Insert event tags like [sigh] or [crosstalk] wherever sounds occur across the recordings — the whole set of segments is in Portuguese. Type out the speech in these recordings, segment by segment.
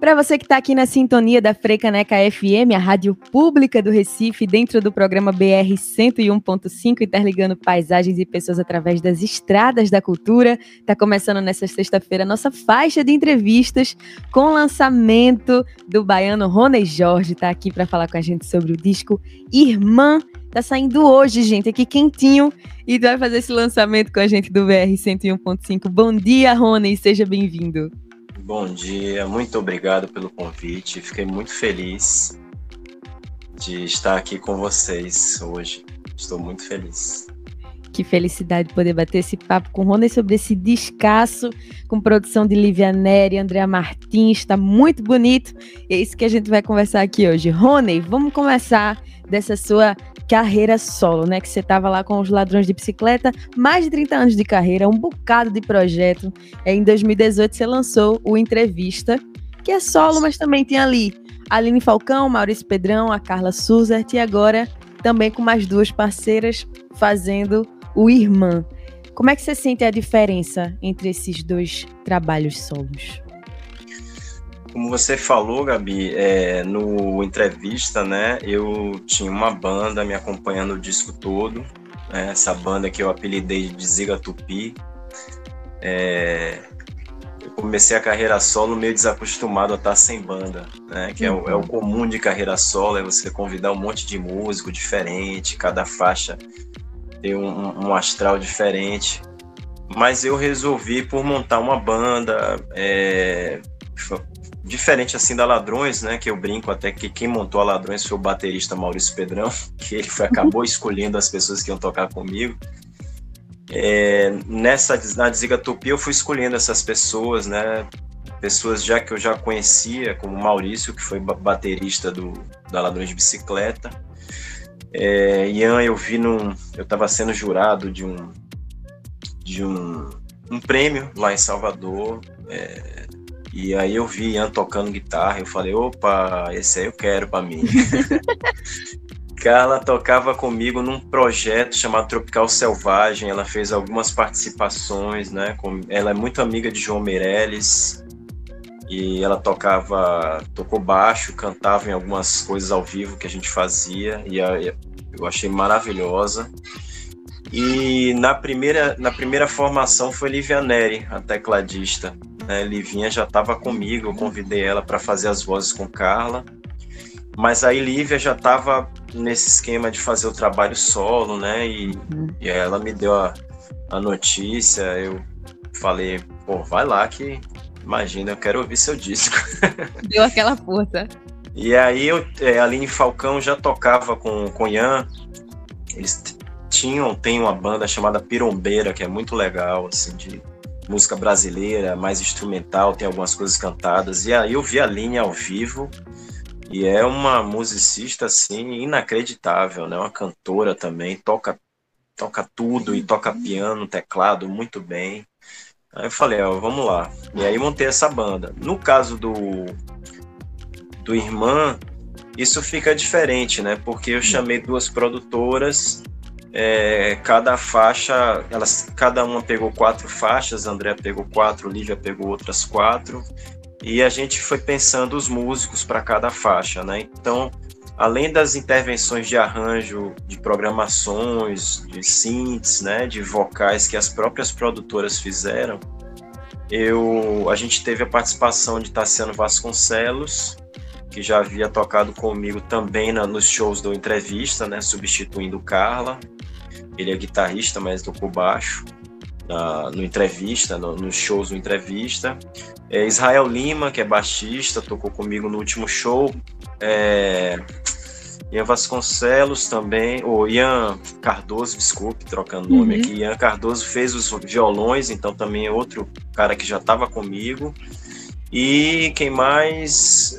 Para você que está aqui na sintonia da Freicaneca FM, a rádio pública do Recife, dentro do programa BR 101.5, interligando paisagens e pessoas através das estradas da cultura, está começando nessa sexta-feira a nossa faixa de entrevistas com o lançamento do baiano Rony Jorge, está aqui para falar com a gente sobre o disco Irmã. Tá saindo hoje, gente, aqui quentinho, e vai fazer esse lançamento com a gente do BR 101.5. Bom dia, Rony, seja bem-vindo. Bom dia, muito obrigado pelo convite. Fiquei muito feliz de estar aqui com vocês hoje. Estou muito feliz. Que felicidade poder bater esse papo com o Rony sobre esse descasso, com produção de Lívia Neri, Andréa Martins, está muito bonito. E é isso que a gente vai conversar aqui hoje. Rony, vamos começar dessa sua carreira solo, né? Que você estava lá com os ladrões de bicicleta, mais de 30 anos de carreira, um bocado de projeto. É, em 2018 você lançou o Entrevista, que é solo, mas também tem ali Aline Falcão, Maurício Pedrão, a Carla Suzert e agora também com mais duas parceiras fazendo o Irmã. Como é que você sente a diferença entre esses dois trabalhos solos? Como você falou, Gabi, é, no entrevista, né, eu tinha uma banda me acompanhando o disco todo, né, essa banda que eu apelidei de Ziga Tupi. É, eu comecei a carreira solo meio desacostumado a estar sem banda, né, que é o, é o comum de carreira solo, é você convidar um monte de músico diferente, cada faixa tem um, um astral diferente. Mas eu resolvi por montar uma banda, é, diferente assim da Ladrões, né? Que eu brinco até que quem montou a Ladrões foi o baterista Maurício Pedrão, [laughs] que ele foi, acabou escolhendo as pessoas que iam tocar comigo. É, nessa na Desigatupi eu fui escolhendo essas pessoas, né? Pessoas já que eu já conhecia, como Maurício, que foi baterista do, da Ladrões de Bicicleta. É, Ian, eu vi num. Eu estava sendo jurado de um. de um, um prêmio lá em Salvador. É, e aí eu vi Ian tocando guitarra, eu falei, opa, esse aí eu quero para mim. [laughs] Carla tocava comigo num projeto chamado Tropical Selvagem, ela fez algumas participações, né? Ela é muito amiga de João Meirelles e ela tocava, tocou baixo, cantava em algumas coisas ao vivo que a gente fazia e eu achei maravilhosa. E na primeira, na primeira formação foi Lívia Neri, a tecladista. Né? Livinha já estava comigo, eu convidei ela para fazer as vozes com Carla. Mas aí Lívia já estava nesse esquema de fazer o trabalho solo, né? E, uhum. e ela me deu a, a notícia, eu falei, pô, vai lá que imagina, eu quero ouvir seu disco. [laughs] Deu aquela força. E aí eu, é, a Aline Falcão já tocava com, com Ian. Eles tinham, tem uma banda chamada Pirombeira, que é muito legal, assim, de música brasileira, mais instrumental, tem algumas coisas cantadas. E aí eu vi a linha ao vivo e é uma musicista assim inacreditável, né? Uma cantora também, toca toca tudo e toca piano, teclado muito bem. Aí eu falei, ó, vamos lá. E aí montei essa banda. No caso do do Irmã, isso fica diferente, né? Porque eu chamei duas produtoras é, cada faixa, elas, cada uma pegou quatro faixas, André pegou quatro, Lívia pegou outras quatro, e a gente foi pensando os músicos para cada faixa, né? Então, além das intervenções de arranjo, de programações, de synths, né, de vocais que as próprias produtoras fizeram, eu, a gente teve a participação de Tassiano Vasconcelos, que já havia tocado comigo também na, nos shows do Entrevista, né, substituindo Carla. Ele é guitarrista, mas tocou baixo na, no Entrevista, no, nos shows do Entrevista. É Israel Lima, que é baixista, tocou comigo no último show. É, Ian Vasconcelos também, ou Ian Cardoso, desculpe, trocando nome uhum. aqui. Ian Cardoso fez os violões, então também é outro cara que já estava comigo. E quem mais?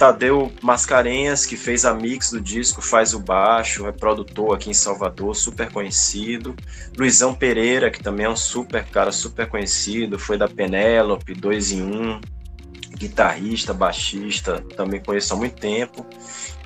Tadeu Mascarenhas, que fez a mix do disco, faz o baixo, é produtor aqui em Salvador, super conhecido. Luizão Pereira, que também é um super cara, super conhecido, foi da Penélope, dois em um, guitarrista, baixista, também conheço há muito tempo.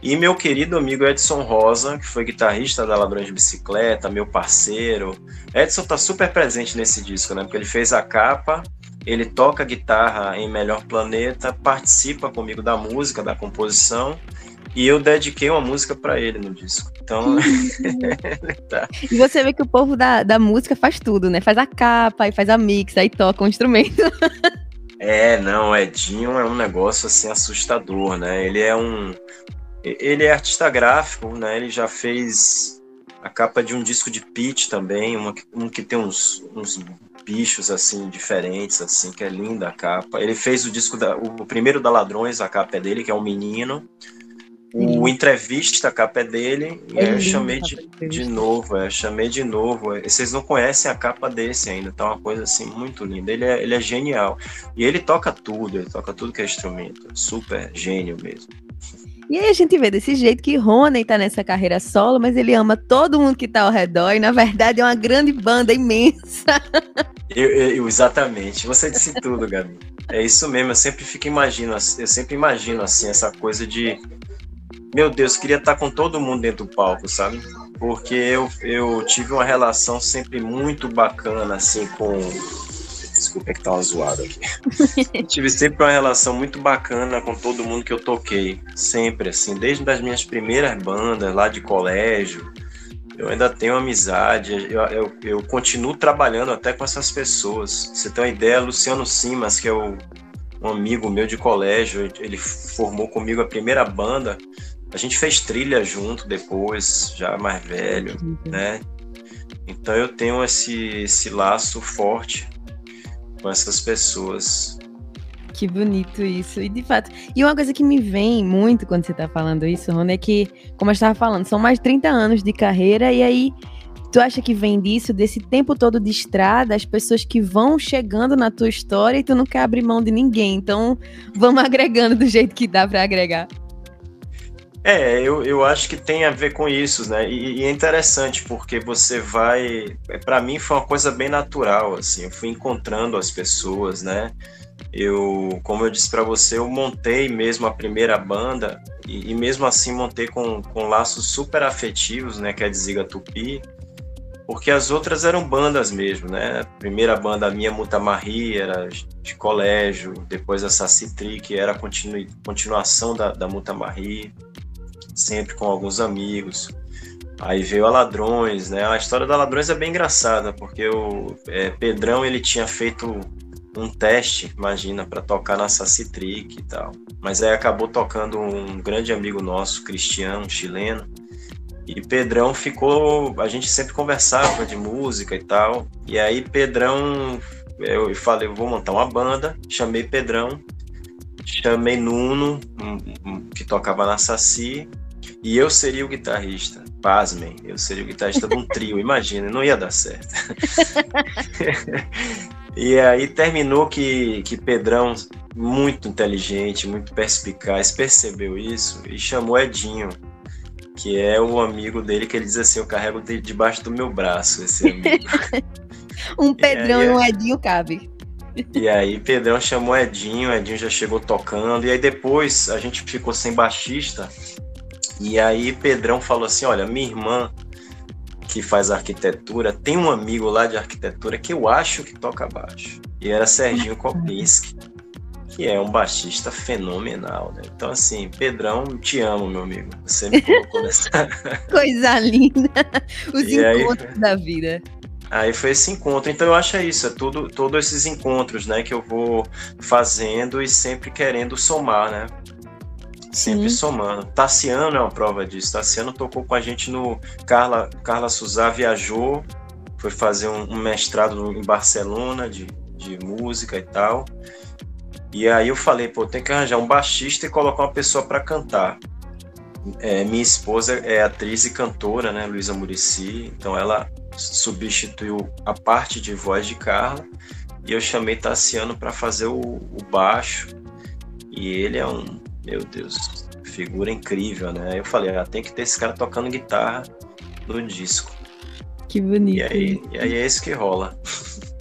E meu querido amigo Edson Rosa, que foi guitarrista da Ladrões de Bicicleta, meu parceiro. Edson tá super presente nesse disco, né? Porque ele fez a capa ele toca guitarra em Melhor Planeta, participa comigo da música, da composição, e eu dediquei uma música para ele no disco. Então. [laughs] [laughs] tá. E você vê que o povo da, da música faz tudo, né? Faz a capa, aí faz a mix, aí toca um instrumento. [laughs] é, não, o Edinho é um negócio assim assustador, né? Ele é um. Ele é artista gráfico, né? Ele já fez a capa de um disco de Pete também, uma, um que tem uns, uns bichos assim diferentes, assim, que é linda a capa. Ele fez o disco da, o primeiro da Ladrões, a capa é dele, que é um menino. O entrevista, a capa é dele, e é eu chamei de, de novo, é, chamei de novo. Vocês não conhecem a capa desse ainda, tá uma coisa assim muito linda. Ele é, ele é genial. E ele toca tudo, ele toca tudo que é instrumento. Super gênio mesmo. E aí a gente vê desse jeito que Rony tá nessa carreira solo, mas ele ama todo mundo que tá ao redor, e na verdade é uma grande banda imensa. [laughs] Eu, eu, exatamente, você disse tudo, Gabi. É isso mesmo, eu sempre fico imagino, eu sempre imagino assim, essa coisa de meu Deus, queria estar com todo mundo dentro do palco, sabe? Porque eu, eu tive uma relação sempre muito bacana, assim, com. Desculpa, é que tá uma zoada aqui. [laughs] tive sempre uma relação muito bacana com todo mundo que eu toquei. Sempre, assim, desde as minhas primeiras bandas lá de colégio. Eu ainda tenho amizade, eu, eu, eu continuo trabalhando até com essas pessoas. Você tem uma ideia, Luciano Simas, que é o, um amigo meu de colégio, ele formou comigo a primeira banda. A gente fez trilha junto depois, já mais velho, uhum. né? Então eu tenho esse, esse laço forte com essas pessoas. Que bonito isso. E de fato, e uma coisa que me vem muito quando você está falando isso, Rony, é que, como eu estava falando, são mais de 30 anos de carreira, e aí tu acha que vem disso, desse tempo todo de estrada, as pessoas que vão chegando na tua história e tu não quer abrir mão de ninguém. Então, vamos [laughs] agregando do jeito que dá para agregar. É, eu, eu acho que tem a ver com isso, né? E, e é interessante porque você vai. Para mim foi uma coisa bem natural, assim. Eu fui encontrando as pessoas, né? Eu, como eu disse para você, eu montei mesmo a primeira banda e, e, mesmo assim montei com, com laços super afetivos, né? Que é a Ziga Tupi, porque as outras eram bandas mesmo, né? A primeira banda minha, Mutamarri, era de colégio, depois a Sacitri, que era continu, continuação da, da Mutamarri sempre com alguns amigos. Aí veio a Ladrões, né? A história da Ladrões é bem engraçada, porque o é, Pedrão ele tinha feito um teste, imagina, para tocar na Sacitric e tal. Mas aí acabou tocando um grande amigo nosso, Cristiano, chileno. E Pedrão ficou. A gente sempre conversava de música e tal. E aí Pedrão, eu falei, eu vou montar uma banda. Chamei Pedrão, chamei Nuno, um, um, que tocava na Saci, e eu seria o guitarrista. Pasmem, eu seria o guitarrista de um trio, imagina, não ia dar certo. [laughs] e aí terminou que, que Pedrão, muito inteligente, muito perspicaz, percebeu isso e chamou Edinho, que é o amigo dele que ele diz assim: Eu carrego de, debaixo do meu braço esse amigo. [laughs] um Pedrão e, aí, e um Edinho cabe. E aí Pedrão chamou Edinho, Edinho já chegou tocando, e aí depois a gente ficou sem baixista. E aí Pedrão falou assim: olha, minha irmã que faz arquitetura tem um amigo lá de arquitetura que eu acho que toca baixo. E era Serginho Kopinski, que é um baixista fenomenal, né? Então, assim, Pedrão, te amo, meu amigo. Você me colocou nessa. [laughs] Coisa linda! [laughs] Os e encontros aí, da vida. Aí foi esse encontro. Então eu acho é isso, é tudo, todos esses encontros, né, que eu vou fazendo e sempre querendo somar, né? Sempre Sim. somando. Tassiano é uma prova disso. Tassiano tocou com a gente no. Carla, Carla Suzá viajou, foi fazer um, um mestrado em Barcelona de, de música e tal. E aí eu falei, pô, tem que arranjar um baixista e colocar uma pessoa para cantar. É, minha esposa é atriz e cantora, né, Luísa Murici, então ela substituiu a parte de voz de Carla e eu chamei Tassiano para fazer o, o baixo. E ele é um meu Deus, figura incrível, né? Eu falei, ah, tem que ter esse cara tocando guitarra no disco. Que bonito. E aí, e aí é isso que rola.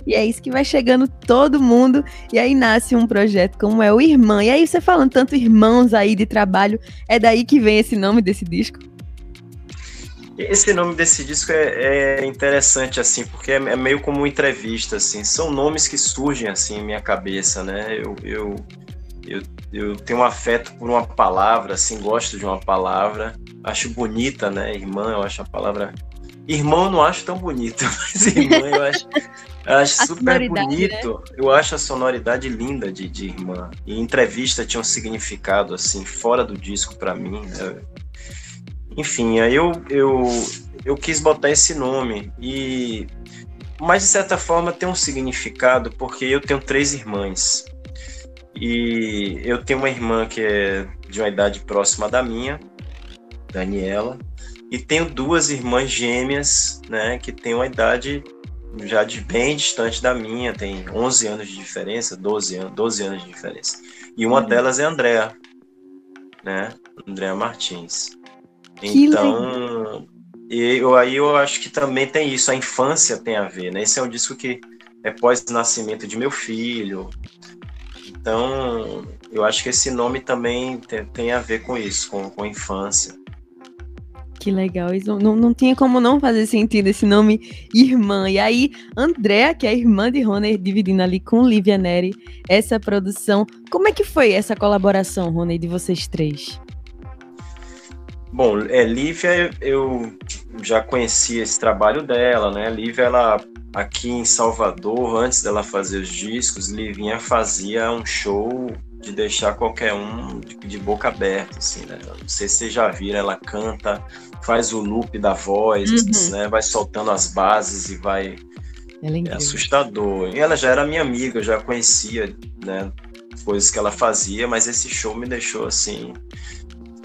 E é isso que vai chegando todo mundo. E aí nasce um projeto como é o Irmã. E aí você falando tanto irmãos aí de trabalho, é daí que vem esse nome desse disco? Esse nome desse disco é, é interessante, assim, porque é, é, meio como uma entrevista, assim. São nomes que surgem, assim, em minha cabeça, né? Eu, eu, eu, eu tenho um afeto por uma palavra, assim, gosto de uma palavra. Acho bonita, né? Irmã, eu acho a palavra... Irmão eu não acho tão bonito, [laughs] mas irmã eu acho, eu acho super bonito. Né? Eu acho a sonoridade linda de, de irmã. E entrevista tinha um significado, assim, fora do disco para mim, né? Enfim, aí eu, eu, eu quis botar esse nome. E, mas, de certa forma, tem um significado, porque eu tenho três irmãs. E eu tenho uma irmã que é de uma idade próxima da minha, Daniela, e tenho duas irmãs gêmeas, né, que têm uma idade já de bem distante da minha, tem 11 anos de diferença, 12 anos, 12 anos de diferença. E uma uhum. delas é a Andrea, né, Andrea Martins. Que então, eu, aí eu acho que também tem isso, a infância tem a ver, né? Esse é um disco que é pós-nascimento de meu filho. Então, eu acho que esse nome também tem, tem a ver com isso, com, com a infância. Que legal, não, não tinha como não fazer sentido esse nome Irmã. E aí, Andréa, que é a irmã de Rony, dividindo ali com Lívia Neri essa produção. Como é que foi essa colaboração, Rony, de vocês três? Bom, é, Lívia, eu já conhecia esse trabalho dela, né? Lívia, ela aqui em Salvador, antes dela fazer os discos, Livinha fazia um show de deixar qualquer um de, de boca aberta, assim, né? Não sei se vocês já viram, ela canta, faz o loop da voz, uhum. né? Vai soltando as bases e vai. É, é assustador. E ela já era minha amiga, eu já conhecia, né? Coisas que ela fazia, mas esse show me deixou assim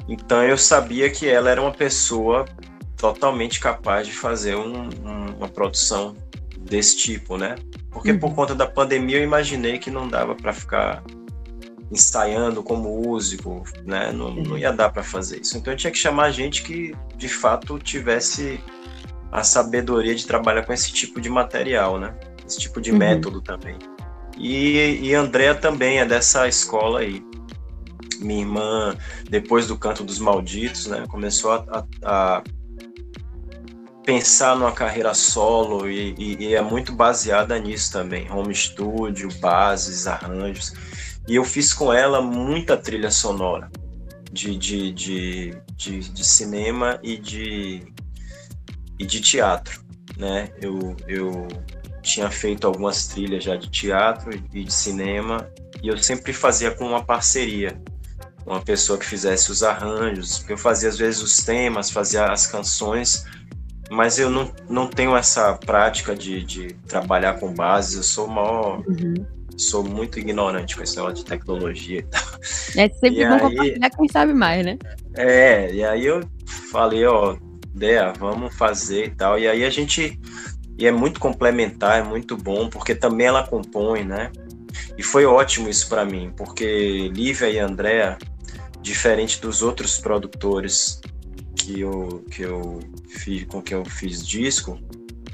então eu sabia que ela era uma pessoa totalmente capaz de fazer um, um, uma produção desse tipo, né? Porque uhum. por conta da pandemia eu imaginei que não dava para ficar ensaiando como músico, né? Não, não ia dar para fazer isso. Então eu tinha que chamar gente que de fato tivesse a sabedoria de trabalhar com esse tipo de material, né? Esse tipo de uhum. método também. E, e Andrea também é dessa escola aí minha irmã, depois do Canto dos Malditos, né, começou a, a, a pensar numa carreira solo e, e, e, é muito baseada nisso também, home studio, bases, arranjos. E eu fiz com ela muita trilha sonora de, de, de, de, de cinema e de, e de teatro, né? Eu, eu tinha feito algumas trilhas já de teatro e de cinema e eu sempre fazia com uma parceria uma pessoa que fizesse os arranjos, porque eu fazia às vezes os temas, fazia as canções, mas eu não, não tenho essa prática de, de trabalhar com bases, eu sou maior, uhum. sou muito ignorante com esse negócio de tecnologia e tal. É sempre e bom aí, compartilhar quem sabe mais, né? É, e aí eu falei, ó, Dea, vamos fazer e tal, e aí a gente, e é muito complementar, é muito bom, porque também ela compõe, né? E foi ótimo isso para mim, porque Lívia e Andréa, diferente dos outros produtores que eu, que eu fiz, com que eu fiz disco,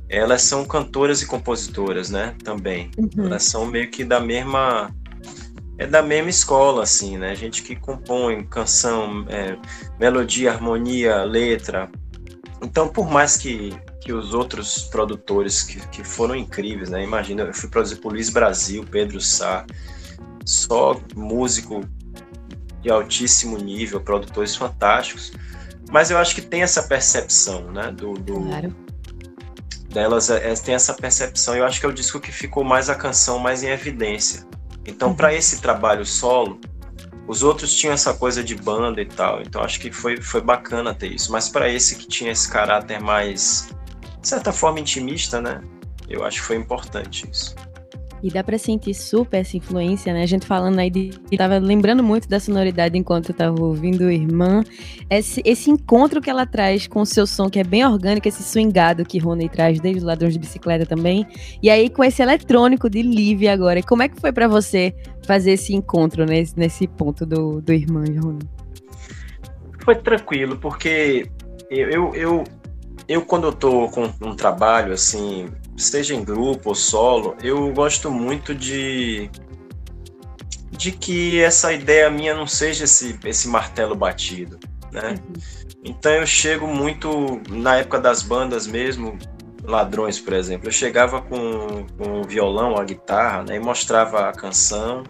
elas são cantoras e compositoras, né? Também. Uhum. Elas são meio que da mesma. É da mesma escola, assim, né? Gente que compõe canção, é, melodia, harmonia, letra. Então, por mais que, que os outros produtores que, que foram incríveis, né? Imagina, eu fui produzir por Luiz Brasil, Pedro Sá, só músico de altíssimo nível, produtores fantásticos, mas eu acho que tem essa percepção, né, do, do claro. delas é, tem essa percepção. Eu acho que é o disco que ficou mais a canção mais em evidência. Então, uhum. para esse trabalho solo, os outros tinham essa coisa de banda e tal, então acho que foi, foi bacana ter isso. Mas para esse que tinha esse caráter mais, de certa forma, intimista, né? Eu acho que foi importante isso. E dá pra sentir super essa influência, né? A gente falando aí de. Tava lembrando muito da sonoridade enquanto eu tava ouvindo Irmã. Esse, esse encontro que ela traz com o seu som, que é bem orgânico, esse swingado que Rony traz desde os ladrões de bicicleta também. E aí com esse eletrônico de Livy agora. Como é que foi para você fazer esse encontro nesse, nesse ponto do, do Irmã, Rony? Foi tranquilo, porque eu, eu, eu, eu quando eu tô com um trabalho assim seja em grupo ou solo, eu gosto muito de de que essa ideia minha não seja esse, esse martelo batido, né? Uhum. Então eu chego muito na época das bandas mesmo, ladrões, por exemplo. Eu chegava com, com o violão, a guitarra, né, e mostrava a canção,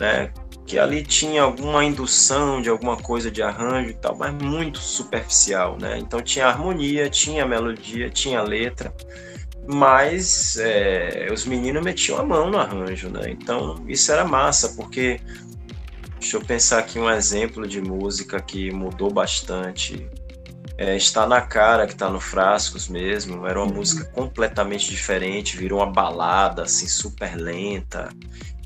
né, que ali tinha alguma indução de alguma coisa de arranjo e tal, mas muito superficial, né? Então tinha harmonia, tinha melodia, tinha letra, mas é, os meninos metiam a mão no arranjo, né? Então isso era massa, porque deixa eu pensar aqui um exemplo de música que mudou bastante. É, está na cara que está no Frascos mesmo. Era uma uhum. música completamente diferente, virou uma balada assim super lenta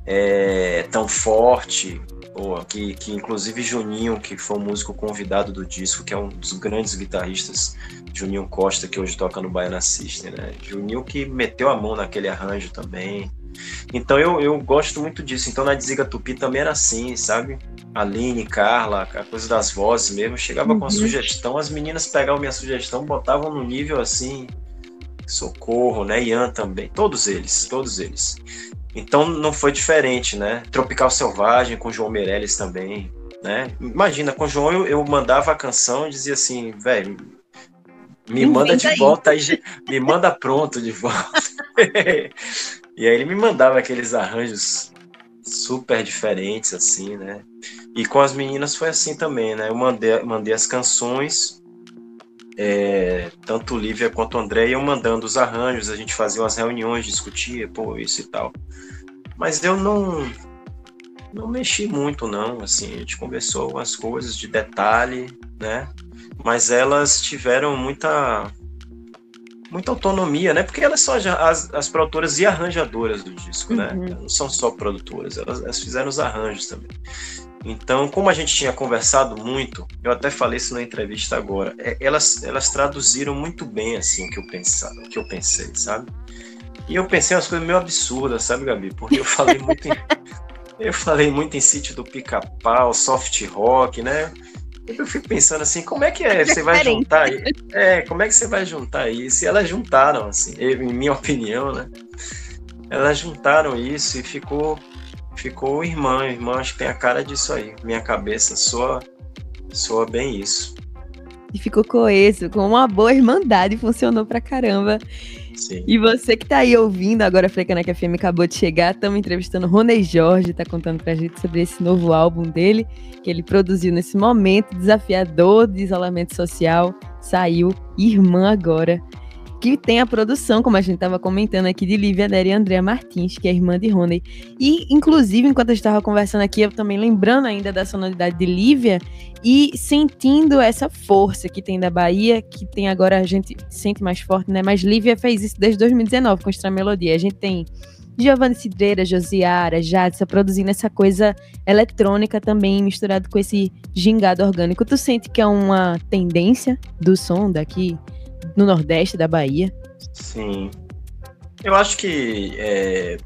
é, tão forte, pô, que, que inclusive Juninho, que foi o músico convidado do disco, que é um dos grandes guitarristas, Juninho Costa, que hoje toca no Baiana System, né? Juninho que meteu a mão naquele arranjo também. Então eu, eu gosto muito disso. Então na Diziga Tupi também era assim, sabe? Aline, Carla, a coisa das vozes mesmo. chegava uhum. com a sugestão, as meninas pegavam minha sugestão, botavam no nível assim, socorro, né? Ian também, todos eles, todos eles. Então não foi diferente, né? Tropical Selvagem com João Meirelles também, né? Imagina, com o João eu, eu mandava a canção e dizia assim, velho, me manda de volta aí, me manda pronto de volta. [laughs] e aí ele me mandava aqueles arranjos super diferentes, assim, né? E com as meninas foi assim também, né? Eu mandei, mandei as canções, é, tanto Lívia quanto André iam mandando os arranjos, a gente fazia umas reuniões, discutia, pô, isso e tal. Mas eu não não mexi muito não, assim, a gente conversou algumas coisas de detalhe, né? Mas elas tiveram muita muita autonomia, né? Porque elas são as, as produtoras e arranjadoras do disco, né? uhum. né? Não são só produtoras, elas, elas fizeram os arranjos também. Então, como a gente tinha conversado muito, eu até falei isso na entrevista agora, é, elas, elas traduziram muito bem assim o que eu pensava, o que eu pensei, sabe? E eu pensei umas coisas meio absurdas, sabe, Gabi? Porque eu falei [laughs] muito em, eu falei muito em sítio do pica-pau, soft rock, né? Eu fico pensando assim, como é que é? Você vai juntar? É, como é que você vai juntar isso? E elas juntaram, assim, em minha opinião, né? Elas juntaram isso e ficou ficou irmã. Irmã, acho que tem a cara disso aí. Minha cabeça soa, soa bem isso. E ficou coeso, com uma boa irmandade, funcionou pra caramba. Sim. E você que tá aí ouvindo agora, a Frecaneca FM acabou de chegar, estamos entrevistando o Rony Jorge, tá contando pra gente sobre esse novo álbum dele, que ele produziu nesse momento desafiador de isolamento social, saiu Irmã agora que tem a produção, como a gente estava comentando aqui, de Lívia Nery e Andrea Martins, que é irmã de Rony. E, inclusive, enquanto a gente estava conversando aqui, eu também lembrando ainda da sonoridade de Lívia e sentindo essa força que tem da Bahia, que tem agora a gente sente mais forte, né? Mas Lívia fez isso desde 2019 com Extra Melodia. A gente tem Giovanni Cidreira, Josiara, Jadson produzindo essa coisa eletrônica também, misturado com esse gingado orgânico. Tu sente que é uma tendência do som daqui no Nordeste da Bahia? Sim. Eu acho que é,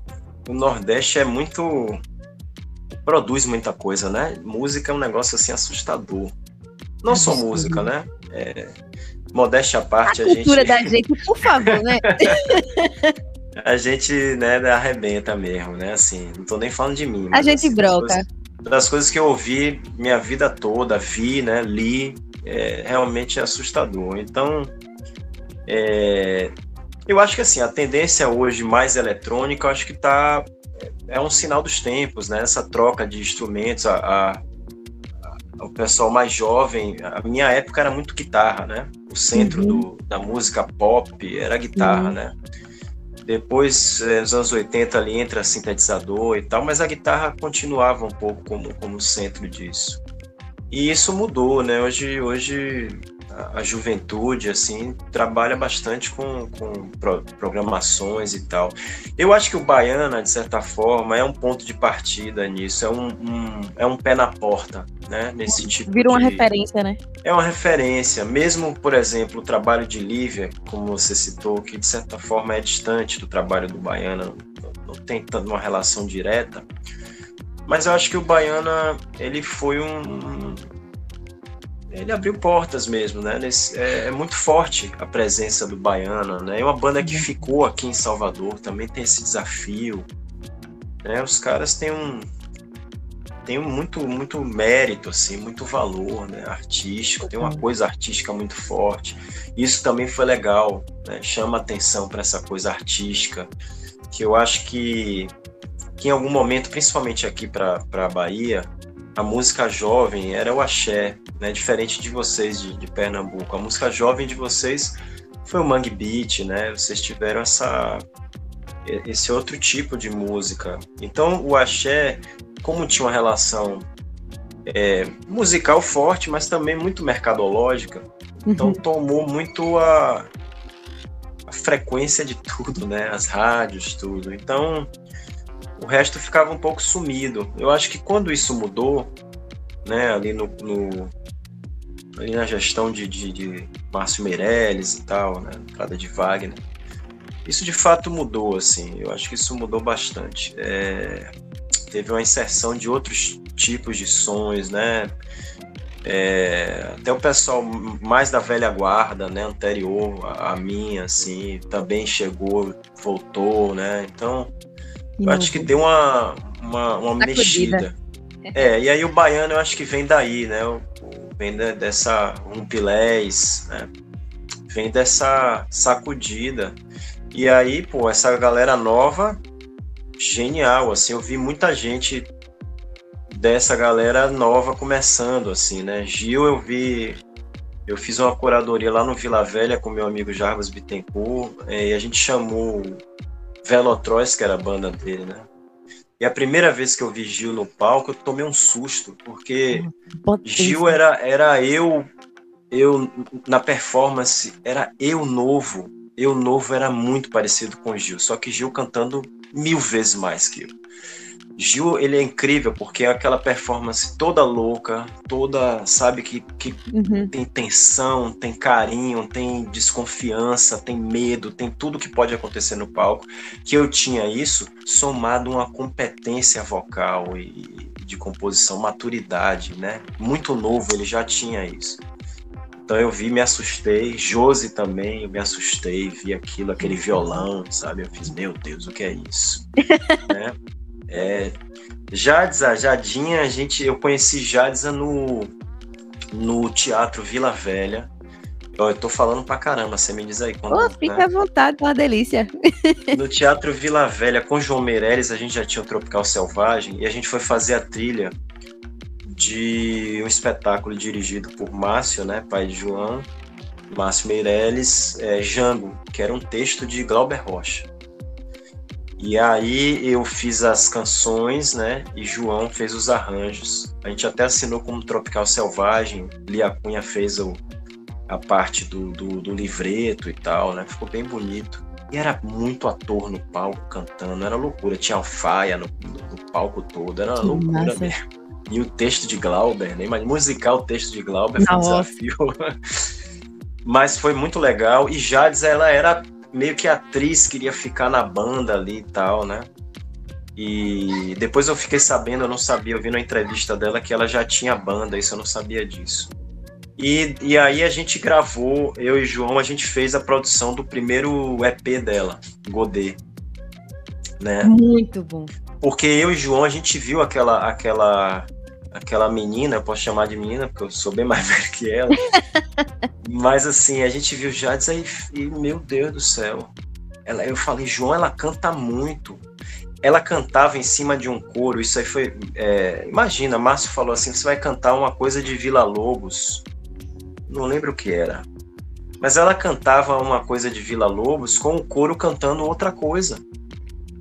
o Nordeste é muito. produz muita coisa, né? Música é um negócio assim assustador. Não é só música, né? É, modéstia à parte, a, a cultura gente... da gente, por favor, né? [laughs] a gente, né, arrebenta mesmo, né? Assim, não tô nem falando de mim. a gente assim, broca. Das coisas, das coisas, que eu ouvi minha vida toda, vi, né, li, é, realmente é assustador. Então, é, eu acho que assim, a tendência hoje mais eletrônica, eu acho que tá é um sinal dos tempos, né? Essa troca de instrumentos, a, a, a, o pessoal mais jovem, a minha época era muito guitarra, né? O centro uhum. do, da música pop era guitarra, uhum. né? Depois, é, nos anos 80, ali entra sintetizador e tal, mas a guitarra continuava um pouco como, como centro disso. E isso mudou, né? Hoje, hoje a, juventude, assim, trabalha bastante com, com pro, programações e tal. Eu acho que o Baiana, de certa forma, é um ponto de partida nisso, é um, um é um pé na porta, né? Nesse tipo Vira uma de... referência, né? É uma referência. Mesmo, por exemplo, o trabalho de Lívia, como você citou, que de certa forma é distante do trabalho do Baiana, não, não tem tanto uma relação direta, mas eu acho que o Baiana ele foi um, ele abriu portas mesmo, né? Nesse, é, é, muito forte a presença do Baiana, né? É uma banda que uhum. ficou aqui em Salvador, também tem esse desafio. Né? Os caras têm um, tem muito, muito mérito, assim, muito valor né, artístico, tem uma coisa artística muito forte. Isso também foi legal, né, chama atenção para essa coisa artística, que eu acho que, que em algum momento, principalmente aqui para a Bahia, a música jovem era o axé, né, diferente de vocês de, de Pernambuco. A música jovem de vocês foi o Mangue Beat, né? Vocês tiveram essa esse outro tipo de música. Então o axé, como tinha uma relação é, musical forte, mas também muito mercadológica, então uhum. tomou muito a, a, frequência de tudo, né? As rádios, tudo. Então o resto ficava um pouco sumido. Eu acho que quando isso mudou, né? Ali no, no ali na gestão de, de, de Márcio Meirelles e tal, né? Entrada de Wagner isso de fato mudou, assim. Eu acho que isso mudou bastante. É, teve uma inserção de outros tipos de sons, né? É, até o pessoal mais da velha guarda, né, anterior a, a minha, assim, também chegou, voltou, né? Então, eu acho que deu uma, uma, uma mexida. É, e aí o baiano eu acho que vem daí, né? O, o, vem de, dessa rumpilés, né? Vem dessa sacudida. E aí, pô, essa galera nova, genial, assim, eu vi muita gente dessa galera nova começando, assim, né? Gil, eu vi, eu fiz uma curadoria lá no Vila Velha com meu amigo Jarbas Bittencourt, é, e a gente chamou Velotroz, que era a banda dele, né? E a primeira vez que eu vi Gil no palco, eu tomei um susto, porque Gil era, era eu, eu na performance, era eu novo, eu novo era muito parecido com Gil, só que Gil cantando mil vezes mais que eu. Gil, ele é incrível porque é aquela performance toda louca, toda, sabe, que, que uhum. tem tensão, tem carinho, tem desconfiança, tem medo, tem tudo que pode acontecer no palco. Que eu tinha isso somado uma competência vocal e de composição, maturidade, né? Muito novo, ele já tinha isso. Então eu vi, me assustei. Josi também, eu me assustei, vi aquilo, aquele violão, sabe? Eu fiz, meu Deus, o que é isso? [laughs] né? É, Jades, a Jadinha, a gente, eu conheci Jadza no, no Teatro Vila Velha. Eu, eu tô falando pra caramba, você me diz aí. Quando, oh, fica né? à vontade, uma delícia. No Teatro Vila Velha, com João Meirelles, a gente já tinha o Tropical Selvagem e a gente foi fazer a trilha de um espetáculo dirigido por Márcio, né, pai de João, Márcio Meirelles, é, Jango, que era um texto de Glauber Rocha. E aí eu fiz as canções, né, e João fez os arranjos. A gente até assinou como Tropical Selvagem, Lia Cunha fez o, a parte do, do, do livreto e tal, né, ficou bem bonito. E era muito ator no palco cantando, era loucura. Tinha alfaia no, no, no palco todo, era loucura Nossa. mesmo. E o texto de Glauber, né? Mas musicar o texto de Glauber foi um desafio. [laughs] Mas foi muito legal. E Jades, ela era meio que atriz, queria ficar na banda ali e tal, né? E depois eu fiquei sabendo, eu não sabia, eu vi na entrevista dela que ela já tinha banda, isso eu não sabia disso. E, e aí a gente gravou, eu e João, a gente fez a produção do primeiro EP dela, Godê. Né? Muito bom. Porque eu e João, a gente viu aquela, aquela aquela menina, eu posso chamar de menina, porque eu sou bem [laughs] mais velho que ela. Mas assim, a gente viu Jades aí e, meu Deus do céu. Ela, eu falei, João, ela canta muito. Ela cantava em cima de um coro, isso aí foi. É, imagina, Márcio falou assim: você vai cantar uma coisa de Vila Lobos. Não lembro o que era. Mas ela cantava uma coisa de Vila Lobos com o coro cantando outra coisa.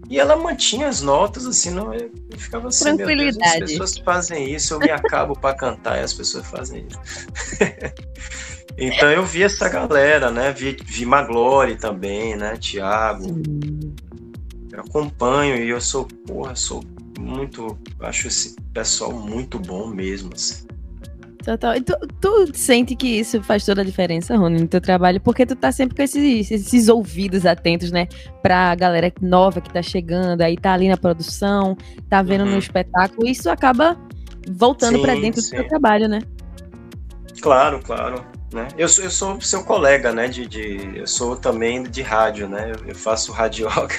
E ela mantinha as notas, assim, não, eu ficava assim, Tranquilidade. Deus, as pessoas fazem isso, eu me acabo para cantar e as pessoas fazem isso. [laughs] então eu vi essa galera, né? Vi, vi Maglore também, né? Tiago. Eu acompanho e eu sou, porra, sou muito. Acho esse pessoal muito bom mesmo, assim. Total. E tu, tu, sente que isso faz toda a diferença, Rony, no teu trabalho, porque tu tá sempre com esses, esses ouvidos atentos, né? Pra galera nova que tá chegando, aí tá ali na produção, tá vendo uhum. no espetáculo, isso acaba voltando para dentro sim. do teu trabalho, né? Claro, claro. Né? Eu, sou, eu sou seu colega, né? De, de, eu sou também de rádio, né? Eu, eu faço [laughs] radioga.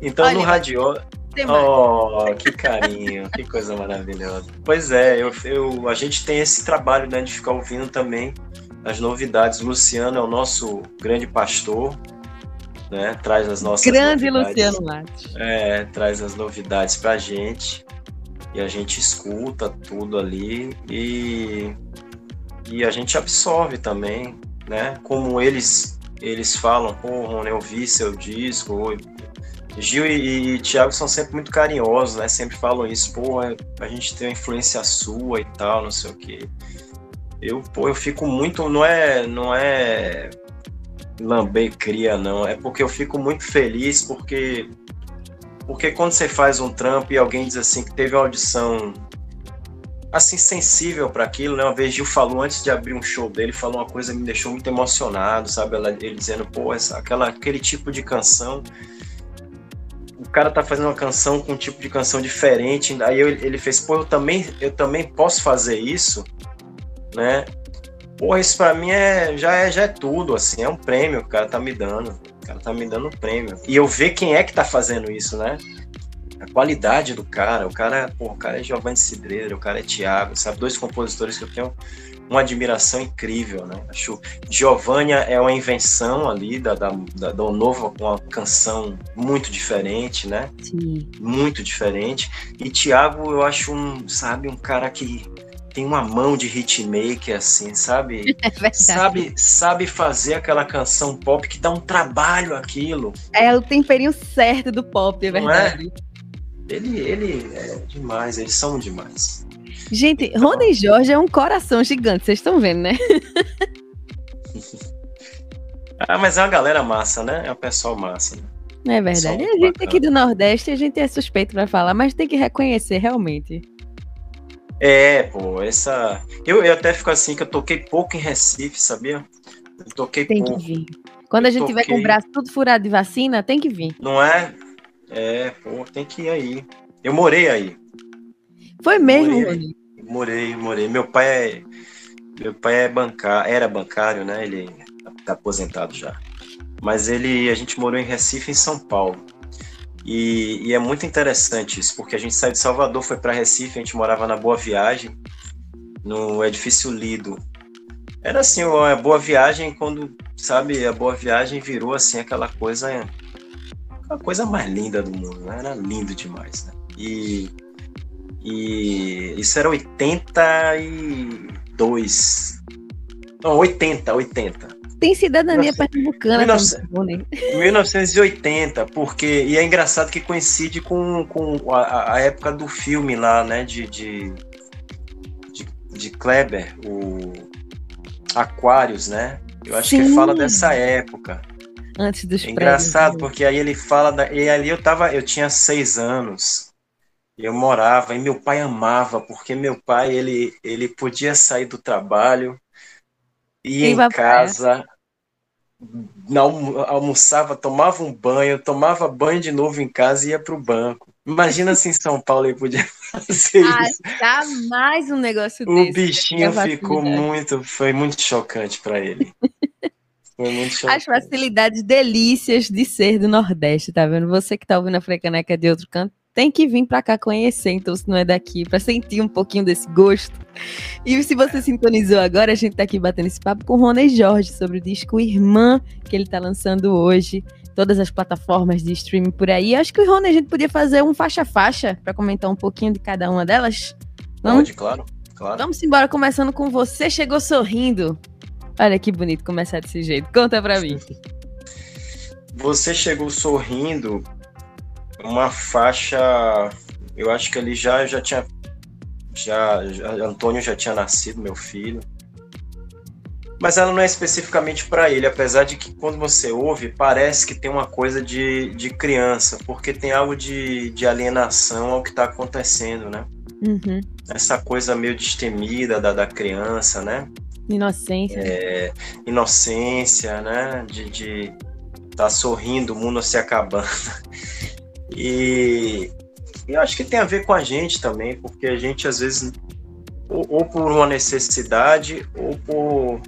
Então, Olha, no radioga. Tem mais. Oh, que carinho, que coisa maravilhosa. Pois é, eu, eu, a gente tem esse trabalho né, de ficar ouvindo também as novidades. O Luciano é o nosso grande pastor, né? Traz as nossas grande novidades. Luciano Matos. É, traz as novidades pra gente e a gente escuta tudo ali e, e a gente absorve também, né? Como eles eles falam, pô, Rony, eu vi seu disco. Gil e, e Thiago são sempre muito carinhosos, né? Sempre falam isso, pô, a gente tem uma influência sua e tal, não sei o quê. Eu, pô, eu fico muito, não é, não é lamber cria, não. É porque eu fico muito feliz porque porque quando você faz um trampo e alguém diz assim que teve uma audição assim sensível para aquilo, né? Uma vez Gil falou antes de abrir um show dele, falou uma coisa que me deixou muito emocionado, sabe? ele dizendo, pô, essa, aquela, aquele tipo de canção o cara tá fazendo uma canção com um tipo de canção diferente, aí eu, ele fez, pô, eu também, eu também posso fazer isso, né? Porra, isso pra mim é, já, é, já é tudo, assim, é um prêmio que o cara tá me dando. O cara tá me dando um prêmio. E eu ver quem é que tá fazendo isso, né? A qualidade do cara. O cara, porra, o cara é Giovanni Cidreira, o cara é Thiago, sabe? Dois compositores que eu tenho uma admiração incrível, né? Acho Giovanni é uma invenção ali da, da, da, do novo, uma canção muito diferente, né? Sim. Muito diferente. E Thiago, eu acho um, sabe, um cara que tem uma mão de hitmaker, assim, sabe? [laughs] É sabe, sabe fazer aquela canção pop que dá um trabalho aquilo. É o temperinho certo do pop, é verdade. É? Ele, ele é demais, eles são demais. Gente, então, Rony e Jorge é um coração gigante, vocês estão vendo, né? [laughs] ah, mas é uma galera massa, né? É um pessoal massa, né? É verdade. A gente aqui do Nordeste, a gente é suspeito para falar, mas tem que reconhecer realmente. É, pô, essa. Eu, eu até fico assim que eu toquei pouco em Recife, sabia? Eu toquei tem pouco. que vir. Quando eu a gente toquei... tiver com o braço tudo furado de vacina, tem que vir. Não é? É, pô, tem que ir aí. Eu morei aí. Foi mesmo, morei, morei, morei. Meu pai é. Meu pai é bancário, era bancário, né? Ele tá aposentado já. Mas ele, a gente morou em Recife, em São Paulo. E, e, é muito interessante isso, porque a gente saiu de Salvador, foi para Recife, a gente morava na Boa Viagem, no edifício Lido. Era assim, uma boa viagem quando, sabe, a boa viagem virou assim aquela coisa, a coisa mais linda do mundo, né? Era lindo demais, né? E, e isso era 82. Não, 80, 80 tem cidadania 19... pernambucana 19... 1980, porque. E é engraçado que coincide com, com a, a época do filme lá, né? De, de, de, de Kleber, o Aquários, né? Eu acho Sim. que fala dessa época. Antes dos é engraçado, prédios. porque aí ele fala. Da, e ali eu tava. Eu tinha seis anos. Eu morava e meu pai amava, porque meu pai ele, ele podia sair do trabalho ia em casa, almoçava, tomava um banho, tomava banho de novo em casa e ia para o banco. Imagina se em São Paulo ele podia [laughs] fazer ah, isso. Jamais um negócio o desse. O bichinho ficou muito, foi muito chocante para ele. Foi muito. As facilidades delícias de ser do Nordeste, tá vendo? Você que tá ouvindo a Frecaneca de outro canto, tem que vir para cá conhecer, então, se não é daqui, para sentir um pouquinho desse gosto. E se você sintonizou agora, a gente está aqui batendo esse papo com o Rony Jorge sobre o disco Irmã, que ele está lançando hoje, todas as plataformas de streaming por aí. Acho que o Rony a gente podia fazer um faixa-faixa para comentar um pouquinho de cada uma delas. Vamos? Pode, claro, claro. Vamos embora, começando com Você Chegou Sorrindo. Olha que bonito começar desse jeito. Conta para mim. Você chegou sorrindo uma faixa. Eu acho que ele já, já tinha. Já, já, Antônio já tinha nascido, meu filho. Mas ela não é especificamente para ele, apesar de que quando você ouve, parece que tem uma coisa de, de criança, porque tem algo de, de alienação ao que está acontecendo, né? Uhum. Essa coisa meio destemida da, da criança, né? Inocência. É, inocência, né? De, de tá sorrindo, o mundo se acabando. [laughs] E, e eu acho que tem a ver com a gente também, porque a gente às vezes, ou, ou por uma necessidade, ou por,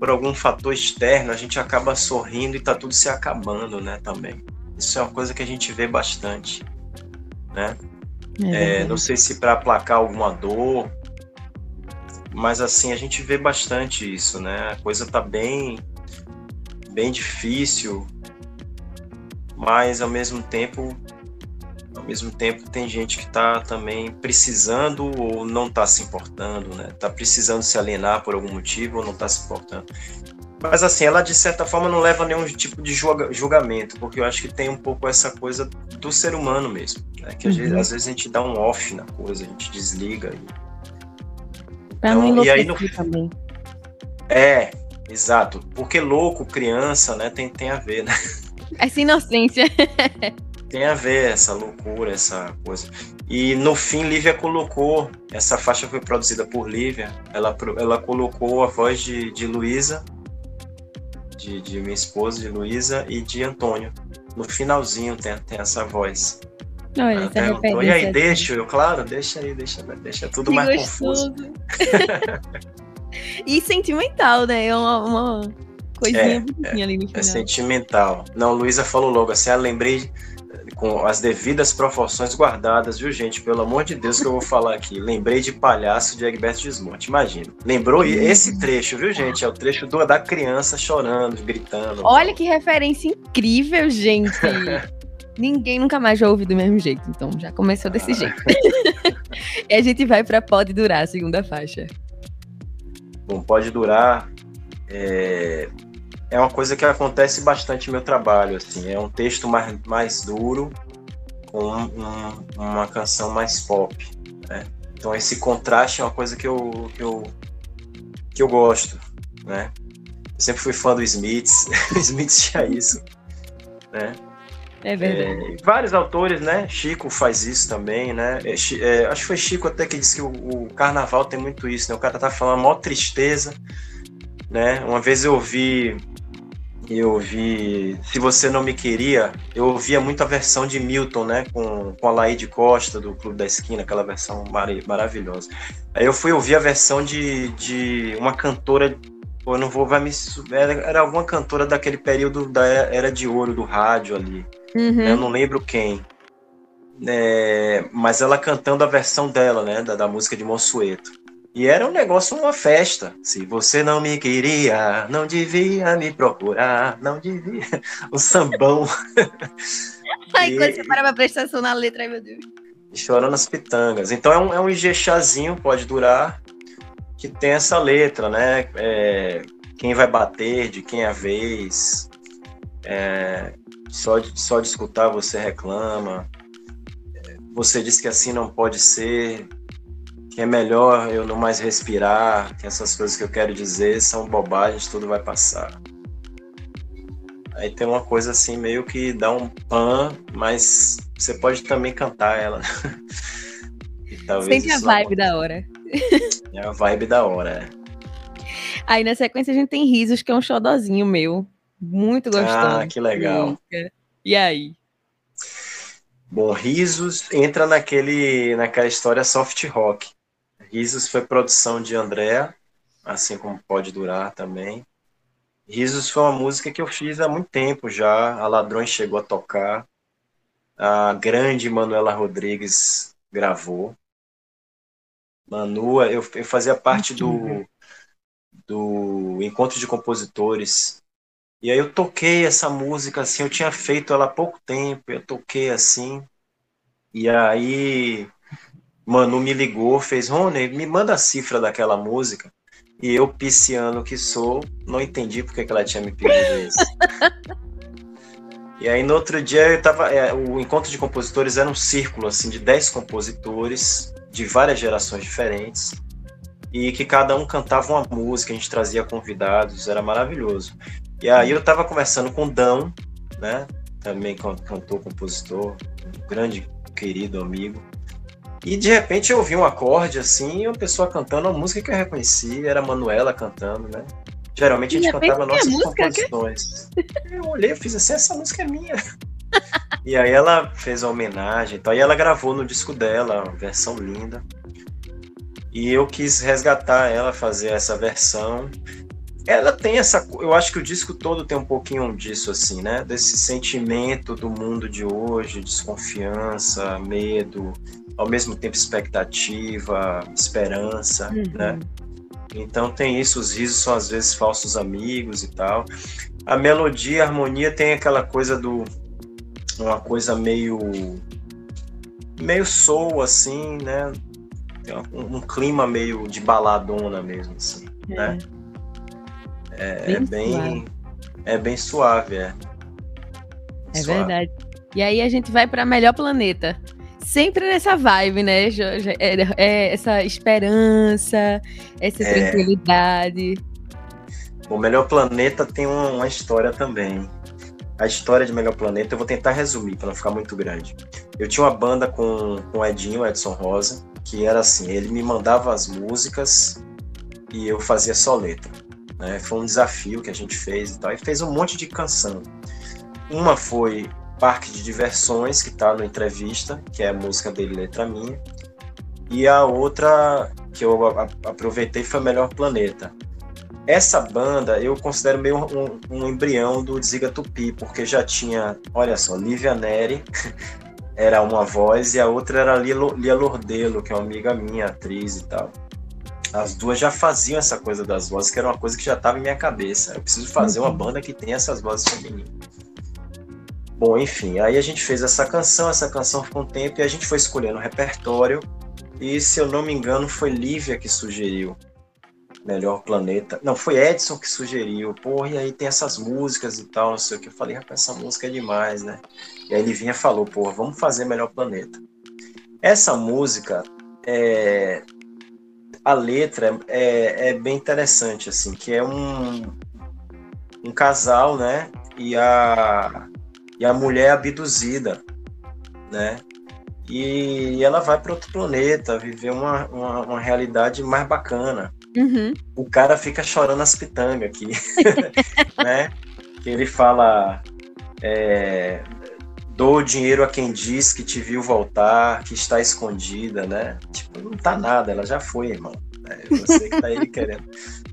por algum fator externo, a gente acaba sorrindo e tá tudo se acabando, né, também. Isso é uma coisa que a gente vê bastante, né? É, é, não sei se para aplacar alguma dor, mas assim a gente vê bastante isso, né? A coisa tá bem, bem difícil, mas ao mesmo tempo, ao mesmo tempo tem gente que tá também precisando ou não tá se importando, né? Tá precisando se alienar por algum motivo ou não tá se importando. Mas assim, ela de certa forma não leva nenhum tipo de julgamento, porque eu acho que tem um pouco essa coisa do ser humano mesmo, né? Que uhum. às, vezes, às, vezes, a gente dá um off na coisa, a gente desliga. E... Pra então, não e aí no... também. É, exato. Porque louco, criança, né, tem, tem a ver, né? [laughs] Essa inocência. [laughs] tem a ver essa loucura, essa coisa. E no fim, Lívia colocou, essa faixa foi produzida por Lívia, ela, ela colocou a voz de, de Luísa de, de minha esposa, de Luísa, e de Antônio. No finalzinho tem, tem essa voz. Olha, essa e aí, deixa, eu, claro, deixa aí, deixa, deixa tudo que mais gostoso. confuso. [laughs] e sentimental, né? É uma, uma coisinha é, bonitinha é, ali no é final. É sentimental. Não, Luísa falou logo assim, ah, lembrei com as devidas proporções guardadas, viu, gente? Pelo amor de Deus que eu vou falar aqui. Lembrei de Palhaço de Egberto Desmonte, imagina. Lembrou esse trecho, viu, gente? É o trecho do, da criança chorando, gritando. Olha que referência incrível, gente. [laughs] Ninguém nunca mais já ouviu do mesmo jeito, então já começou desse ah. jeito. [laughs] e a gente vai para Pode Durar, a segunda faixa. Bom, Pode Durar é, é uma coisa que acontece bastante no meu trabalho, assim, é um texto mais, mais duro com um, uma canção mais pop, né? Então esse contraste é uma coisa que eu, que eu, que eu gosto, né? Eu sempre fui fã do Smiths, [laughs] o Smiths tinha isso, né? É verdade. É, vários autores, né? Chico faz isso também, né? É, é, acho que foi Chico até que disse que o, o, carnaval tem muito isso, né? O cara tá falando a maior tristeza, né? Uma vez eu ouvi eu ouvi Se Você Não Me Queria, eu ouvia muito a versão de Milton, né, com, com a Laide Costa, do Clube da Esquina, aquela versão mar maravilhosa. Aí eu fui ouvir a versão de, de uma cantora, eu não vou, vai me... Era, era alguma cantora daquele período da Era de Ouro do rádio ali, uhum. eu não lembro quem. É, mas ela cantando a versão dela, né, da, da música de Monsueto. E era um negócio, uma festa. Se você não me queria, não devia me procurar, não devia. O [laughs] sambão. [laughs] Ai, e... quando você para pra prestar atenção na letra, ai meu Deus. Chorando as pitangas. Então é um, é um Ijexazinho, pode durar, que tem essa letra, né? É, quem vai bater, de quem é a vez. É, só, de, só de escutar você reclama. Você diz que assim não pode ser que é melhor eu não mais respirar, que essas coisas que eu quero dizer são bobagens, tudo vai passar. Aí tem uma coisa assim, meio que dá um pan, mas você pode também cantar ela. [laughs] e talvez Sempre a vibe da hora. É a vibe da hora, é. Aí na sequência a gente tem Risos, que é um xodozinho meu. Muito gostoso. Ah, que legal. E aí? Bom, Risos entra naquele, naquela história soft rock. Risos foi produção de André, assim como Pode Durar também. Risos foi uma música que eu fiz há muito tempo já. A Ladrões chegou a tocar. A grande Manuela Rodrigues gravou. Manua, eu, eu fazia parte do, do Encontro de Compositores. E aí eu toquei essa música assim, eu tinha feito ela há pouco tempo, eu toquei assim. E aí Manu me ligou, fez, Rony, me manda a cifra daquela música. E eu, pisciano que sou, não entendi porque que ela tinha me pedido isso. [laughs] e aí no outro dia eu tava. É, o encontro de compositores era um círculo assim de 10 compositores de várias gerações diferentes. E que cada um cantava uma música, a gente trazia convidados, era maravilhoso. E aí eu tava conversando com o Dão, né? Também cantor, compositor, um grande querido amigo. E de repente eu ouvi um acorde assim, e uma pessoa cantando uma música que eu reconheci, era a Manuela cantando, né? Geralmente a gente cantava nossas composições. Eu olhei e fiz assim, essa música é minha. [laughs] e aí ela fez a homenagem, então aí ela gravou no disco dela, uma versão linda. E eu quis resgatar ela, fazer essa versão. ela tem essa. Eu acho que o disco todo tem um pouquinho disso, assim, né? Desse sentimento do mundo de hoje, desconfiança, medo, ao mesmo tempo expectativa, esperança, uhum. né? Então tem isso, os risos são às vezes falsos amigos e tal. A melodia, a harmonia tem aquela coisa do. Uma coisa meio. meio soul, assim, né? Tem um, um clima meio de baladona mesmo, assim, é. né? É bem, é bem, é bem suave, é. É suave. verdade. E aí a gente vai para Melhor Planeta. Sempre nessa vibe, né? É, é essa esperança, essa é. tranquilidade. O Melhor Planeta tem uma, história também. A história de Melhor Planeta eu vou tentar resumir para não ficar muito grande. Eu tinha uma banda com, com o Edinho, Edson Rosa, que era assim: ele me mandava as músicas e eu fazia só letra. Né? Foi um desafio que a gente fez e tal. E fez um monte de canção. Uma foi Parque de Diversões, que está no Entrevista, que é a música dele, letra minha. E a outra que eu aproveitei foi Melhor Planeta. Essa banda eu considero meio um, um embrião do Ziga Tupi, porque já tinha, olha só, Lívia Neri, [laughs] era uma voz, e a outra era Lia, Lordelo, que é uma amiga minha, atriz e tal as duas já faziam essa coisa das vozes, que era uma coisa que já estava em minha cabeça. Eu preciso fazer uma uhum. banda que tenha essas vozes femininas. Bom, enfim, aí a gente fez essa canção, essa canção ficou um tempo e a gente foi escolhendo o repertório. E se eu não me engano, foi Lívia que sugeriu Melhor Planeta. Não, foi Edson que sugeriu. Porra, e aí tem essas músicas e tal, não sei o que. Eu falei, rapaz, essa música é demais, né? E aí Livinha falou, porra, vamos fazer Melhor Planeta. Essa música é, a letra é, é bem interessante, assim, que é um, um casal, né? E a, e a mulher é abduzida, né? E ela vai para outro planeta, viver uma, uma, uma, realidade mais bacana. Uhum. O cara fica chorando as pitangas aqui, [laughs] né? Ele fala, é, dou dinheiro a quem diz que te viu voltar, que está escondida, né? Tipo, não tá nada, ela já foi, irmão. É você que tá aí [laughs] querendo.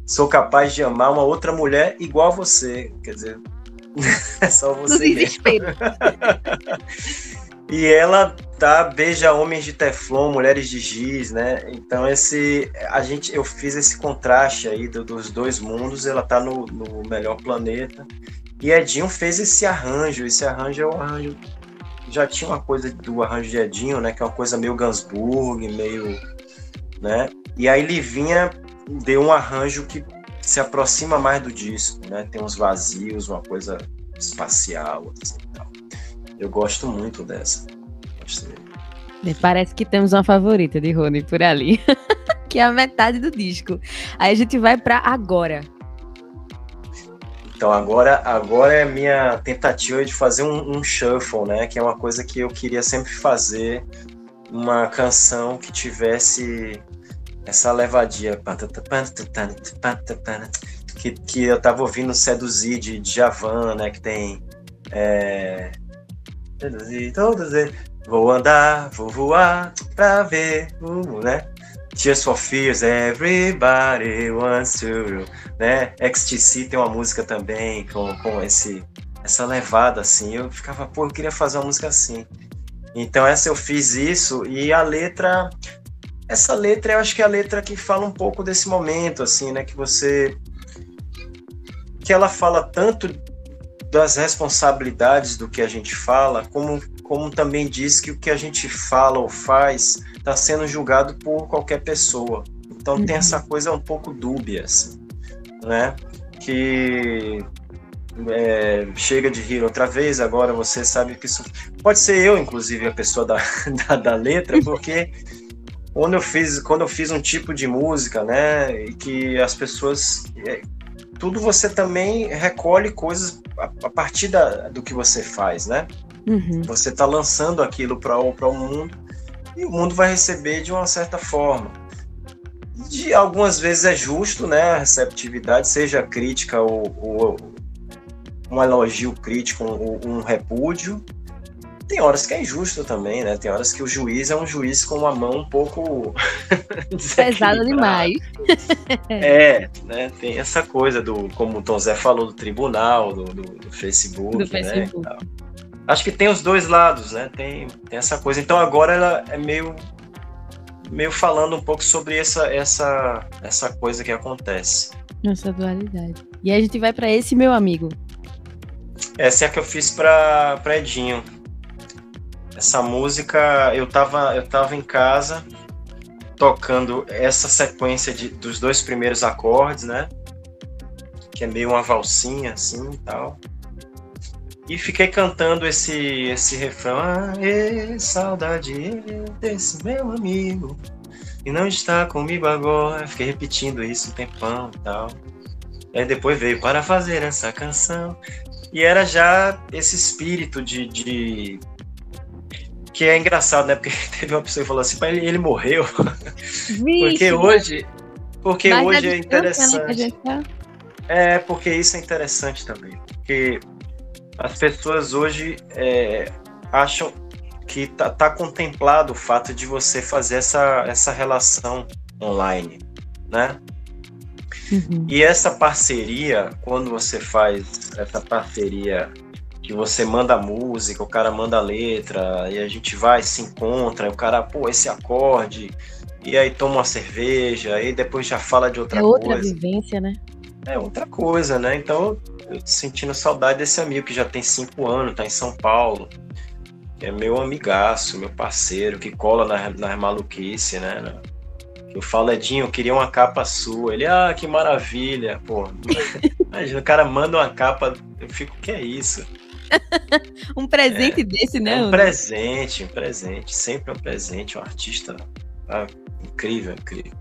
Sou capaz de amar uma outra mulher igual a você. Quer dizer, [laughs] é só você. desespero. e ela tá beija homens de teflon, mulheres de giz, né? Então esse a gente eu fiz esse contraste aí do, dos dois mundos, ela tá no, no melhor planeta e Edinho fez esse arranjo. Esse arranjo é um arranjo. Já tinha uma coisa do arranjo de Edinho, né? Que é uma coisa meio Gansburg, meio. né? E aí Livinha deu um arranjo que se aproxima mais do disco, né? Tem uns vazios, uma coisa espacial, assim, tal. Eu gosto muito dessa. Parece que temos uma favorita de Rony por ali, [laughs] que é a metade do disco. Aí a gente vai para agora. Então agora, agora é a minha tentativa de fazer um, um, shuffle, né? Que é uma coisa que eu queria sempre fazer, uma canção que tivesse essa levadinha que, que eu tava ouvindo Seduzir de Javan, né? Que tem é, seduzir todos eles. Vou andar, vou voar pra ver, uh, né? Tears for Fears, Everybody Wants to, né? XTC tem uma música também com, com esse, essa levada, assim. Eu ficava, pô, eu queria fazer uma música assim. Então essa eu fiz isso e a letra, essa letra eu acho que é a letra que fala um pouco desse momento, assim, né? Que você, que ela fala tanto das responsabilidades do que a gente fala, como, como também diz que o que a gente fala ou faz está sendo julgado por qualquer pessoa. Então uhum. tem essa coisa um pouco dúbia, assim, né? Que é, chega de rir outra vez, agora você sabe que isso. Pode ser eu, inclusive, a pessoa da, [laughs] da, da letra, porque quando eu, fiz, quando eu fiz um tipo de música, né, e que as pessoas. É, tudo você também recolhe coisas a, a partir da, do que você faz, né? Uhum. Você está lançando aquilo para o mundo e o mundo vai receber de uma certa forma. De algumas vezes é justo, né, a receptividade, seja crítica ou, ou um elogio crítico, um, um repúdio, tem horas que é injusto também, né? Tem horas que o juiz é um juiz com uma mão um pouco [laughs] pesada demais. é, né? Tem essa coisa do, como o Tom Zé falou, do tribunal, do, do, do Facebook, do né? Facebook. Acho que tem os dois lados, né? Tem, tem essa coisa. Então agora ela é meio meio falando um pouco sobre essa essa essa coisa que acontece. Essa dualidade. E a gente vai para esse meu amigo. Essa é a que eu fiz para Edinho. Essa música, eu tava, eu tava em casa tocando essa sequência de, dos dois primeiros acordes, né? Que é meio uma valsinha assim e tal. E fiquei cantando esse, esse refrão. Ah, saudade desse meu amigo. E não está comigo agora. Fiquei repetindo isso um tempão e tal. Aí depois veio para fazer essa canção. E era já esse espírito de, de que é engraçado, né? Porque [laughs] teve uma pessoa que falou assim, ele, ele morreu. [laughs] Vixe, porque hoje, porque hoje é interessante. Tá? É, porque isso é interessante também. Porque as pessoas hoje é, acham que tá, tá, contemplado o fato de você fazer essa, essa relação online, né? Uhum. E essa parceria, quando você faz essa parceria que você manda música, o cara manda letra, e a gente vai, se encontra, o cara, pô, esse acorde, e aí toma uma cerveja, aí depois já fala de outra coisa. É outra coisa. vivência, né? É outra coisa, né? Então, eu sentindo saudade desse amigo que já tem cinco anos, tá em São Paulo, que é meu amigaço, meu parceiro, que cola na, na maluquice, né? Eu falo, Edinho, eu queria uma capa sua. Ele, ah, que maravilha. Pô, [laughs] imagina, o cara manda uma capa, eu fico, que é isso? um presente é, desse, né? É um presente, um presente. Sempre um presente, um artista ah, incrível, incrível.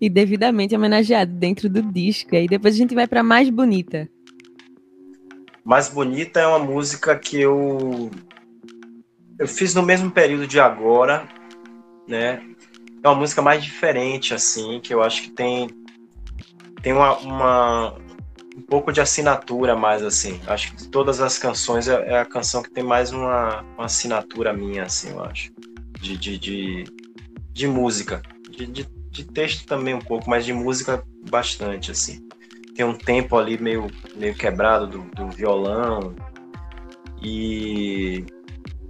E devidamente homenageado dentro do disco. E depois a gente vai para Mais Bonita. Mais Bonita é uma música que eu eu fiz no mesmo período de agora, né? É uma música mais diferente, assim, que eu acho que tem tem uma, uma um pouco de assinatura mais assim. Acho que de todas as canções é, é a canção que tem mais uma, uma assinatura minha, assim, eu acho. De, de, de, de música. De, de, de, texto também um pouco, mas de música bastante, assim. Tem um tempo ali meio, meio quebrado do, do violão. E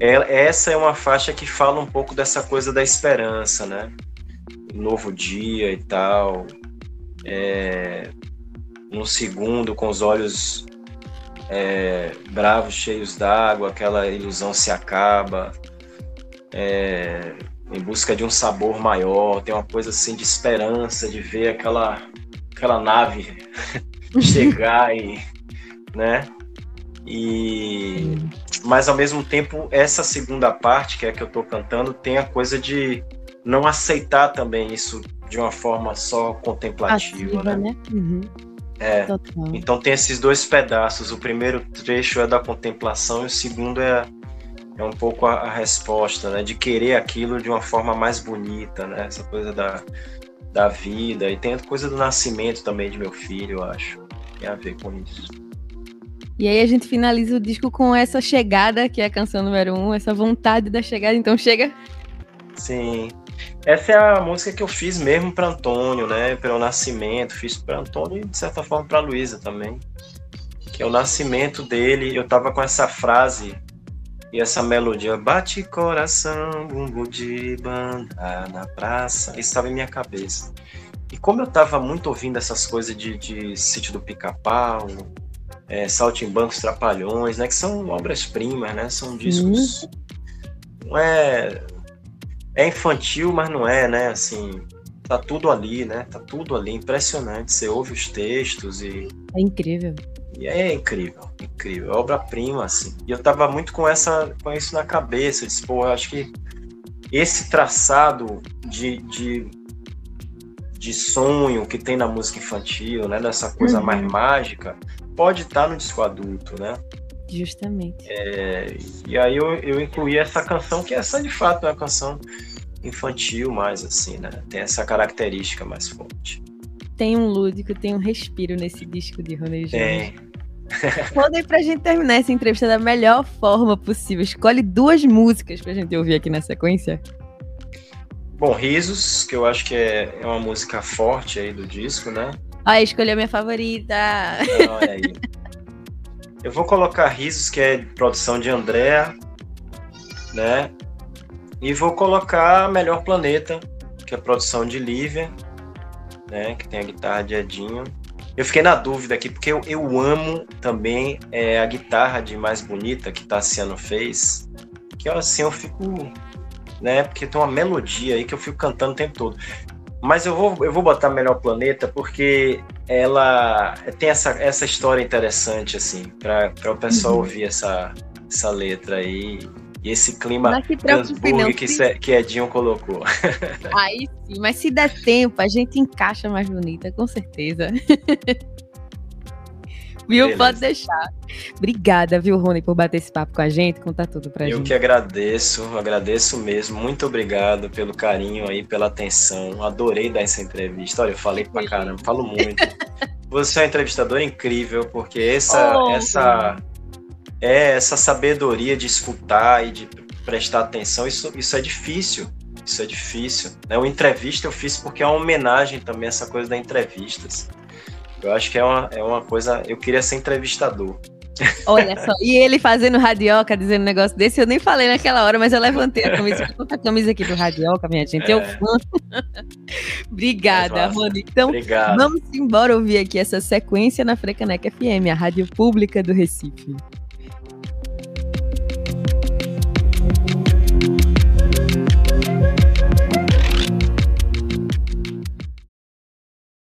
é, essa é uma faixa que fala um pouco dessa coisa da esperança, né? novo dia e tal. É, um segundo com os olhos é, bravos, cheios d'água, aquela ilusão se acaba, é, em busca de um sabor maior, tem uma coisa assim de esperança, de ver aquela, aquela nave [laughs] chegar e, né? E, mas ao mesmo tempo, essa segunda parte, que é a que eu estou cantando, tem a coisa de não aceitar também isso de uma forma só contemplativa, Passiva, né? né? Uhum. É. Total. Então tem esses dois pedaços. O primeiro trecho é da contemplação e o segundo é, é um pouco a, a, resposta, né? De querer aquilo de uma forma mais bonita, né? Essa coisa da, da vida. E tem a coisa do nascimento também de meu filho, eu acho. Tem a ver com isso. E aí a gente finaliza o disco com essa chegada, que é a canção número um, essa vontade da chegada. Então chega. Sim. Essa é a música que eu fiz mesmo para Antônio, né? Pelo nascimento, fiz para Antônio e de certa forma para Luísa também. Que é o nascimento dele. Eu tava com essa frase e essa melodia, bate coração, bumbo de banda na praça. Estava em minha cabeça. E como eu tava muito ouvindo essas coisas de, de Sítio do Pica-Pau, é, Saltimbancos Trapalhões, né? Que são obras-primas, né? São discos. Não é é infantil, mas não é, né? Assim, tá tudo ali, né? Tá tudo ali, impressionante. Você ouve os textos e. É incrível. E é incrível, incrível. É obra-prima, assim. E eu tava muito com, essa, com isso na cabeça. Eu disse, pô, eu acho que esse traçado de, de, de sonho que tem na música infantil, né? Dessa coisa uhum. mais mágica, pode estar no disco adulto, né? Justamente. É, e aí eu, eu incluí essa canção, que essa de fato é uma canção infantil mais, assim, né? Tem essa característica mais forte. Tem um lúdico, tem um respiro nesse disco de Ronald Tem, [laughs] Mandem pra gente terminar essa entrevista da melhor forma possível. Escolhe duas músicas pra gente ouvir aqui na sequência. Bom, Risos, que eu acho que é, é uma música forte aí do disco, né? Ah, escolhi a minha favorita. Olha aí. Eu vou colocar Risos, que é produção de Andréa, né? E vou colocar Melhor Planeta, que é produção de Lívia, né? Que tem a guitarra de Edinho. Eu fiquei na dúvida aqui, porque eu, eu amo também é, a guitarra de Mais Bonita que Tassiano fez. Que assim eu fico. Né? Porque tem uma melodia aí que eu fico cantando o tempo todo. Mas eu vou, eu vou botar Melhor Planeta porque ela tem essa, essa história interessante, assim, para o pessoal uhum. ouvir essa, essa letra aí e esse clima Gansburg que, se... que Edinho colocou. [laughs] Aí sim, mas se der tempo, a gente encaixa mais bonita, com certeza. [laughs] Viu? Beleza. Pode deixar. Obrigada, viu, Rony, por bater esse papo com a gente, contar tudo pra Eu gente. Eu que agradeço, agradeço mesmo. Muito obrigado pelo carinho aí, pela atenção. Adorei dar essa entrevista. Olha, eu falei pra caramba, falo muito. [laughs] Você é uma entrevistadora incrível, porque essa, oh, essa, é essa sabedoria de escutar e de prestar atenção, isso, isso é difícil. Isso é difícil. Né? O entrevista eu fiz porque é uma homenagem também essa coisa da entrevistas. Eu acho que é uma, é uma coisa. Eu queria ser entrevistador. Olha só, e ele fazendo radioca, dizendo um negócio desse, eu nem falei naquela hora, mas eu levantei a camisa, a camisa aqui do radioca, minha gente, é. eu fã. [laughs] Obrigada, Rony. Então, Obrigado. vamos embora ouvir aqui essa sequência na Frecanec FM, a rádio pública do Recife.